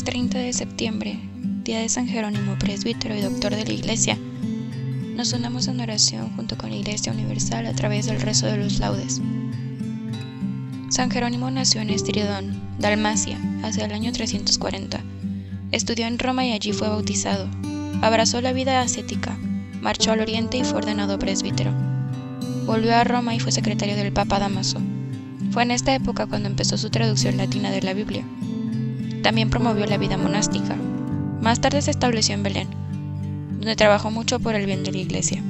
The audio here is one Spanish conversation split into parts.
Viernes 30 de septiembre, día de San Jerónimo, presbítero y doctor de la Iglesia, nos unamos en oración junto con la Iglesia Universal a través del rezo de los laudes. San Jerónimo nació en Estiridón, Dalmacia, hacia el año 340. Estudió en Roma y allí fue bautizado. Abrazó la vida ascética, marchó al oriente y fue ordenado presbítero. Volvió a Roma y fue secretario del Papa Damaso. Fue en esta época cuando empezó su traducción latina de la Biblia. También promovió la vida monástica. Más tarde se estableció en Belén, donde trabajó mucho por el bien de la Iglesia.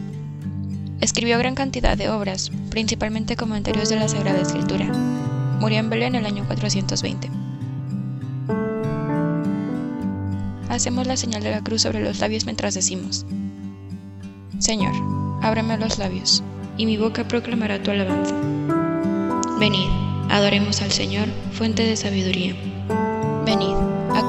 Escribió gran cantidad de obras, principalmente comentarios de la Sagrada Escritura. Murió en Belén el año 420. Hacemos la señal de la cruz sobre los labios mientras decimos, Señor, ábreme los labios, y mi boca proclamará tu alabanza. Venid, adoremos al Señor, fuente de sabiduría.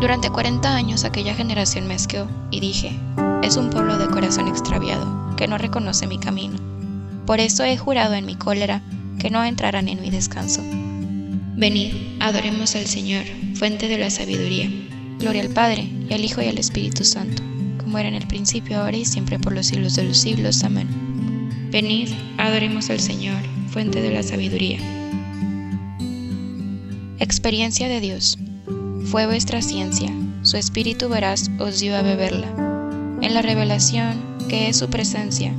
Durante cuarenta años aquella generación me asqueó y dije, es un pueblo de corazón extraviado, que no reconoce mi camino. Por eso he jurado en mi cólera que no entrarán en mi descanso. Venid, adoremos al Señor, fuente de la sabiduría. Gloria al Padre, y al Hijo y al Espíritu Santo, como era en el principio, ahora y siempre por los siglos de los siglos. Amén. Venid, adoremos al Señor, fuente de la sabiduría. Experiencia de Dios. Fue vuestra ciencia, su espíritu veraz os dio a beberla. En la revelación, que es su presencia,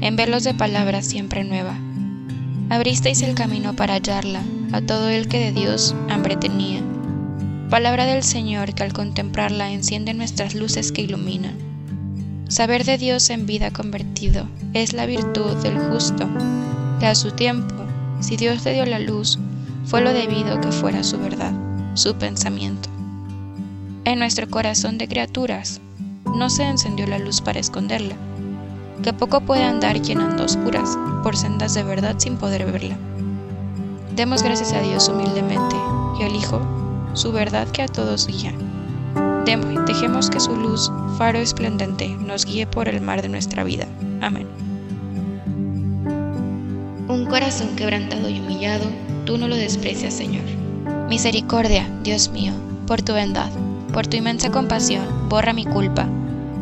en velos de palabra siempre nueva. Abristeis el camino para hallarla a todo el que de Dios hambre tenía. Palabra del Señor que al contemplarla enciende nuestras luces que iluminan. Saber de Dios en vida convertido es la virtud del justo, que a su tiempo, si Dios le dio la luz, fue lo debido que fuera su verdad, su pensamiento. En nuestro corazón de criaturas no se encendió la luz para esconderla, que poco puede andar quien anda oscuras por sendas de verdad sin poder verla. Demos gracias a Dios humildemente y al Hijo, su verdad que a todos guía. Dejemos que su luz, faro esplendente, nos guíe por el mar de nuestra vida. Amén. Un corazón quebrantado y humillado, tú no lo desprecias, Señor. Misericordia, Dios mío, por tu bondad, por tu inmensa compasión, borra mi culpa,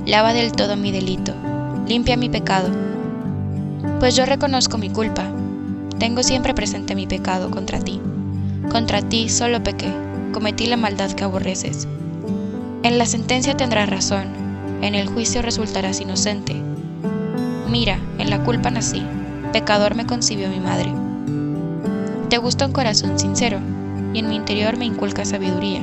lava del todo mi delito, limpia mi pecado. Pues yo reconozco mi culpa, tengo siempre presente mi pecado contra ti. Contra ti solo pequé, cometí la maldad que aborreces. En la sentencia tendrás razón, en el juicio resultarás inocente. Mira, en la culpa nací, pecador me concibió mi madre. Te gusta un corazón sincero, y en mi interior me inculca sabiduría.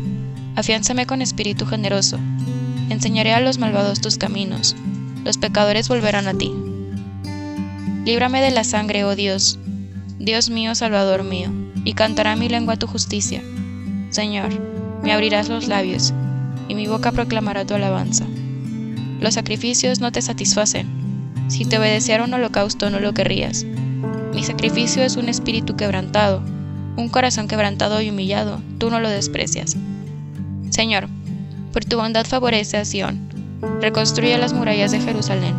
afiánzame con espíritu generoso, enseñaré a los malvados tus caminos, los pecadores volverán a ti. Líbrame de la sangre, oh Dios, Dios mío, Salvador mío, y cantará mi lengua tu justicia. Señor, me abrirás los labios, y mi boca proclamará tu alabanza. Los sacrificios no te satisfacen. Si te obedeciera un holocausto no lo querrías. Mi sacrificio es un espíritu quebrantado, un corazón quebrantado y humillado, tú no lo desprecias. Señor, por tu bondad favorece a Sión, reconstruye las murallas de Jerusalén.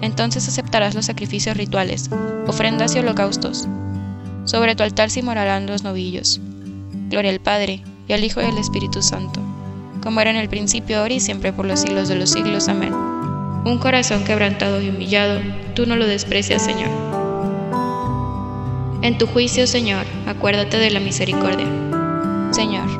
Entonces aceptarás los sacrificios rituales, ofrendas y holocaustos. Sobre tu altar se morarán los novillos. Gloria al Padre, y al Hijo y al Espíritu Santo, como era en el principio, ahora y siempre por los siglos de los siglos. Amén. Un corazón quebrantado y humillado, tú no lo desprecias, Señor. En tu juicio, Señor, acuérdate de la misericordia. Señor,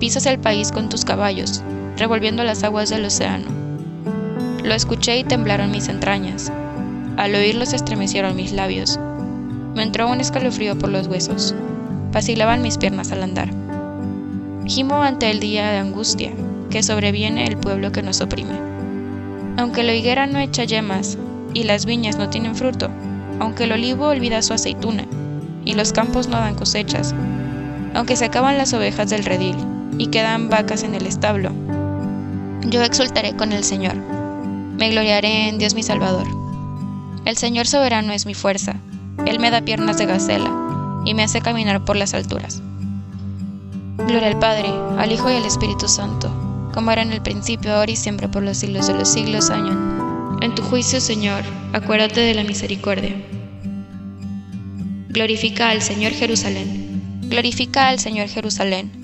Pisas el país con tus caballos, revolviendo las aguas del océano. Lo escuché y temblaron mis entrañas. Al oírlo se estremecieron mis labios. Me entró un escalofrío por los huesos. Vacilaban mis piernas al andar. Gimo ante el día de angustia que sobreviene el pueblo que nos oprime. Aunque la higuera no echa yemas y las viñas no tienen fruto, aunque el olivo olvida su aceituna, y los campos no dan cosechas, aunque se acaban las ovejas del redil y quedan vacas en el establo. Yo exultaré con el Señor, me gloriaré en Dios mi Salvador. El Señor soberano es mi fuerza, Él me da piernas de gacela y me hace caminar por las alturas. Gloria al Padre, al Hijo y al Espíritu Santo, como era en el principio, ahora y siempre por los siglos de los siglos. Amén. En tu juicio, Señor, acuérdate de la misericordia. Glorifica al Señor Jerusalén. Glorifica al Señor Jerusalén.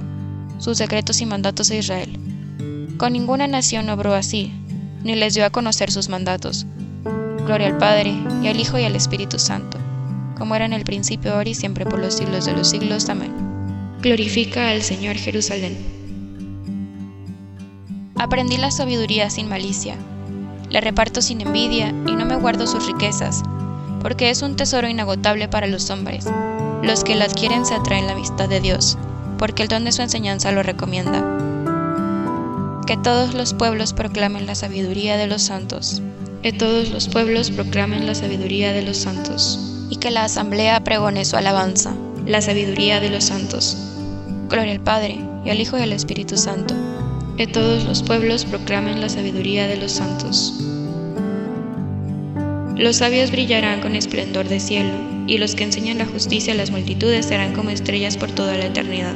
sus secretos y mandatos a Israel. Con ninguna nación obró así, ni les dio a conocer sus mandatos. Gloria al Padre, y al Hijo y al Espíritu Santo, como era en el principio, ahora y siempre por los siglos de los siglos. Amén. Glorifica al Señor Jerusalén. Aprendí la sabiduría sin malicia, la reparto sin envidia y no me guardo sus riquezas porque es un tesoro inagotable para los hombres. Los que la adquieren se atraen la amistad de Dios, porque el don de su enseñanza lo recomienda. Que todos los pueblos proclamen la sabiduría de los santos. Que todos los pueblos proclamen la sabiduría de los santos. Y que la asamblea pregone su alabanza, la sabiduría de los santos. Gloria al Padre, y al Hijo y al Espíritu Santo. Que todos los pueblos proclamen la sabiduría de los santos. Los sabios brillarán con esplendor de cielo, y los que enseñan la justicia a las multitudes serán como estrellas por toda la eternidad.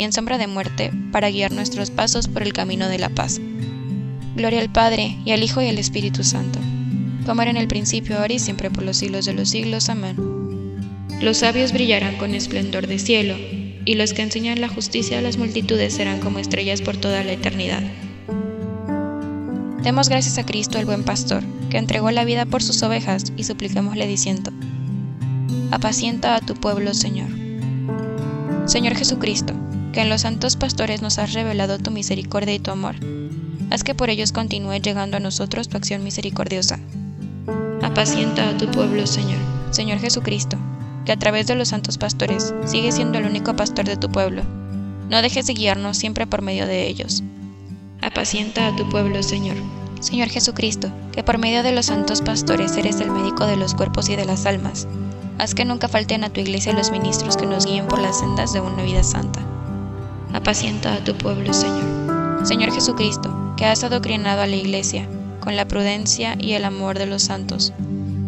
y en sombra de muerte, para guiar nuestros pasos por el camino de la paz. Gloria al Padre, y al Hijo, y al Espíritu Santo, como era en el principio, ahora y siempre por los siglos de los siglos. Amén. Los sabios brillarán con esplendor de cielo, y los que enseñan la justicia a las multitudes serán como estrellas por toda la eternidad. Demos gracias a Cristo el buen pastor, que entregó la vida por sus ovejas, y supliquémosle diciendo, Apacienta a tu pueblo, Señor. Señor Jesucristo, que en los santos pastores nos has revelado tu misericordia y tu amor, haz que por ellos continúe llegando a nosotros tu acción misericordiosa. Apacienta a tu pueblo, Señor. Señor Jesucristo, que a través de los santos pastores sigue siendo el único pastor de tu pueblo. No dejes de guiarnos siempre por medio de ellos. Apacienta a tu pueblo, Señor. Señor Jesucristo, que por medio de los santos pastores eres el médico de los cuerpos y de las almas. Haz que nunca falten a tu iglesia los ministros que nos guíen por las sendas de una vida santa. Apacienta a tu pueblo, Señor. Señor Jesucristo, que has adoctrinado a la Iglesia con la prudencia y el amor de los santos.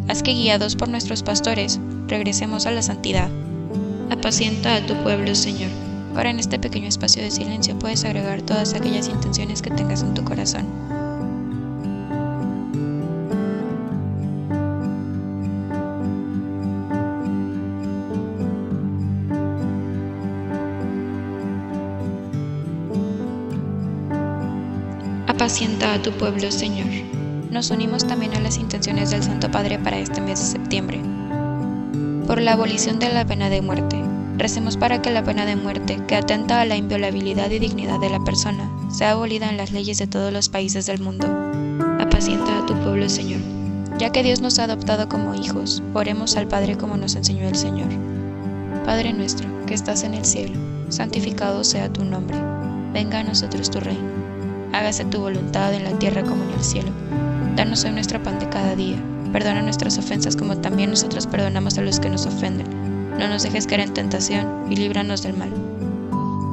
Haz que guiados por nuestros pastores regresemos a la santidad. Apacienta a tu pueblo, Señor. Ahora en este pequeño espacio de silencio puedes agregar todas aquellas intenciones que tengas en tu corazón. Apacienta a tu pueblo, Señor. Nos unimos también a las intenciones del Santo Padre para este mes de septiembre. Por la abolición de la pena de muerte. Recemos para que la pena de muerte, que atenta a la inviolabilidad y dignidad de la persona, sea abolida en las leyes de todos los países del mundo. Apacienta a tu pueblo, Señor. Ya que Dios nos ha adoptado como hijos, oremos al Padre como nos enseñó el Señor. Padre nuestro, que estás en el cielo, santificado sea tu nombre. Venga a nosotros tu reino hágase tu voluntad en la tierra como en el cielo. Danos hoy nuestro pan de cada día. Perdona nuestras ofensas como también nosotros perdonamos a los que nos ofenden. No nos dejes caer en tentación y líbranos del mal.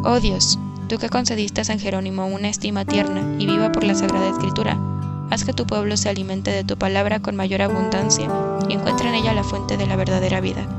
Oh Dios, tú que concediste a San Jerónimo una estima tierna y viva por la Sagrada Escritura, haz que tu pueblo se alimente de tu palabra con mayor abundancia y encuentre en ella la fuente de la verdadera vida